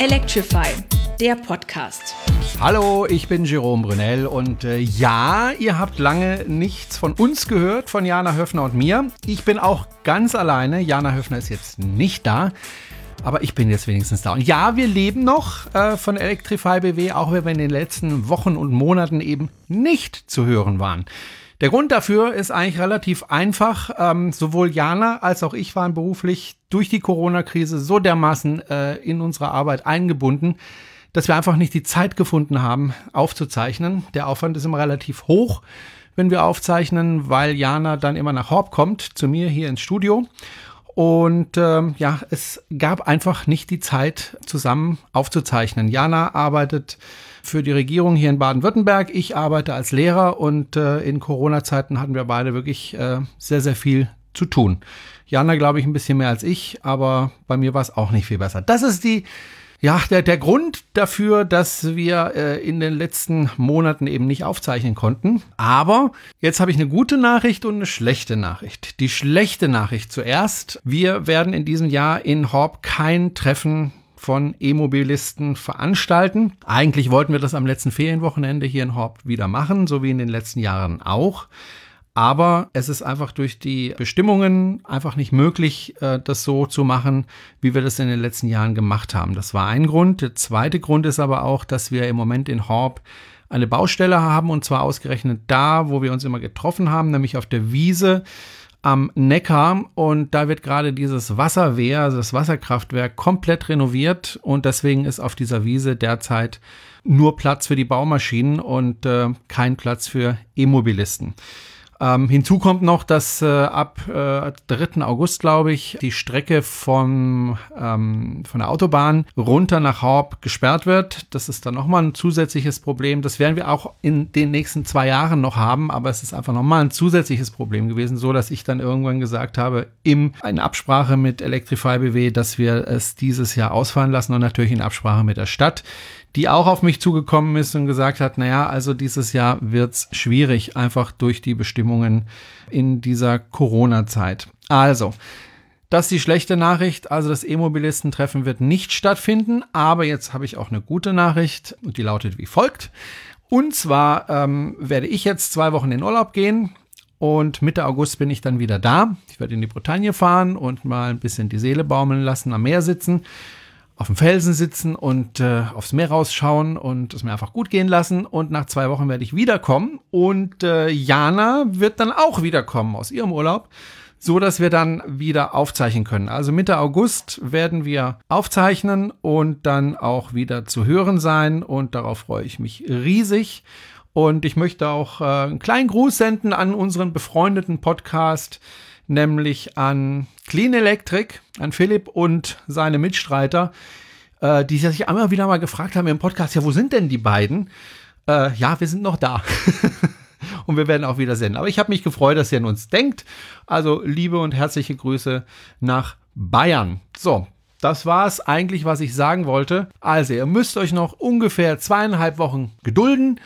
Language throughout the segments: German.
Electrify, der Podcast. Hallo, ich bin Jerome Brunel und äh, ja, ihr habt lange nichts von uns gehört, von Jana Höfner und mir. Ich bin auch ganz alleine. Jana Höfner ist jetzt nicht da. Aber ich bin jetzt wenigstens da. Und ja, wir leben noch äh, von Electrify BW, auch wenn wir in den letzten Wochen und Monaten eben nicht zu hören waren. Der Grund dafür ist eigentlich relativ einfach. Ähm, sowohl Jana als auch ich waren beruflich durch die Corona-Krise so dermaßen äh, in unsere Arbeit eingebunden, dass wir einfach nicht die Zeit gefunden haben, aufzuzeichnen. Der Aufwand ist immer relativ hoch, wenn wir aufzeichnen, weil Jana dann immer nach Horb kommt, zu mir hier ins Studio. Und ähm, ja, es gab einfach nicht die Zeit, zusammen aufzuzeichnen. Jana arbeitet für die Regierung hier in Baden-Württemberg. Ich arbeite als Lehrer und äh, in Corona-Zeiten hatten wir beide wirklich äh, sehr, sehr viel zu tun. Jana, glaube ich, ein bisschen mehr als ich, aber bei mir war es auch nicht viel besser. Das ist die ja, der, der Grund dafür, dass wir äh, in den letzten Monaten eben nicht aufzeichnen konnten. Aber jetzt habe ich eine gute Nachricht und eine schlechte Nachricht. Die schlechte Nachricht zuerst. Wir werden in diesem Jahr in Horb kein Treffen von E-Mobilisten veranstalten. Eigentlich wollten wir das am letzten Ferienwochenende hier in Horb wieder machen, so wie in den letzten Jahren auch. Aber es ist einfach durch die Bestimmungen einfach nicht möglich, äh, das so zu machen, wie wir das in den letzten Jahren gemacht haben. Das war ein Grund. Der zweite Grund ist aber auch, dass wir im Moment in Horb eine Baustelle haben und zwar ausgerechnet da, wo wir uns immer getroffen haben, nämlich auf der Wiese am Neckar und da wird gerade dieses Wasserwehr, also das Wasserkraftwerk komplett renoviert und deswegen ist auf dieser Wiese derzeit nur Platz für die Baumaschinen und äh, kein Platz für E-Mobilisten. Ähm, hinzu kommt noch, dass äh, ab äh, 3. August, glaube ich, die Strecke vom, ähm, von der Autobahn runter nach Horb gesperrt wird. Das ist dann nochmal ein zusätzliches Problem. Das werden wir auch in den nächsten zwei Jahren noch haben, aber es ist einfach nochmal ein zusätzliches Problem gewesen, so dass ich dann irgendwann gesagt habe, im, in Absprache mit Electrify BW, dass wir es dieses Jahr ausfallen lassen und natürlich in Absprache mit der Stadt die auch auf mich zugekommen ist und gesagt hat, naja, also dieses Jahr wird's schwierig, einfach durch die Bestimmungen in dieser Corona-Zeit. Also, das ist die schlechte Nachricht. Also das E-Mobilisten-Treffen wird nicht stattfinden. Aber jetzt habe ich auch eine gute Nachricht und die lautet wie folgt. Und zwar ähm, werde ich jetzt zwei Wochen in Urlaub gehen und Mitte August bin ich dann wieder da. Ich werde in die Bretagne fahren und mal ein bisschen die Seele baumeln lassen, am Meer sitzen auf dem Felsen sitzen und äh, aufs Meer rausschauen und es mir einfach gut gehen lassen. Und nach zwei Wochen werde ich wiederkommen und äh, Jana wird dann auch wiederkommen aus ihrem Urlaub, so dass wir dann wieder aufzeichnen können. Also Mitte August werden wir aufzeichnen und dann auch wieder zu hören sein und darauf freue ich mich riesig. Und ich möchte auch äh, einen kleinen Gruß senden an unseren befreundeten Podcast nämlich an Clean Electric, an Philipp und seine Mitstreiter, äh, die sich einmal wieder mal gefragt haben im Podcast, ja, wo sind denn die beiden? Äh, ja, wir sind noch da. und wir werden auch wieder senden. Aber ich habe mich gefreut, dass ihr an uns denkt. Also liebe und herzliche Grüße nach Bayern. So, das war es eigentlich, was ich sagen wollte. Also, ihr müsst euch noch ungefähr zweieinhalb Wochen gedulden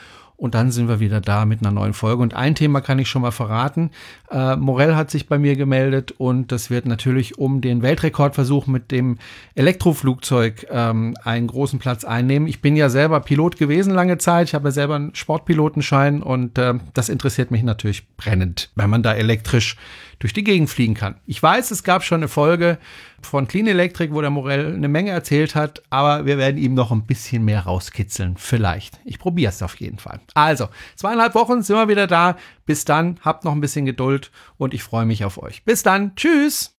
und dann sind wir wieder da mit einer neuen Folge. Und ein Thema kann ich schon mal verraten. Äh, Morell hat sich bei mir gemeldet und das wird natürlich um den Weltrekordversuch mit dem Elektroflugzeug ähm, einen großen Platz einnehmen. Ich bin ja selber Pilot gewesen lange Zeit. Ich habe ja selber einen Sportpilotenschein und äh, das interessiert mich natürlich brennend, wenn man da elektrisch durch die Gegend fliegen kann. Ich weiß, es gab schon eine Folge von Clean Electric, wo der Morell eine Menge erzählt hat, aber wir werden ihm noch ein bisschen mehr rauskitzeln. Vielleicht. Ich probiere es auf jeden Fall. Also, zweieinhalb Wochen sind wir wieder da. Bis dann, habt noch ein bisschen Geduld und ich freue mich auf euch. Bis dann. Tschüss.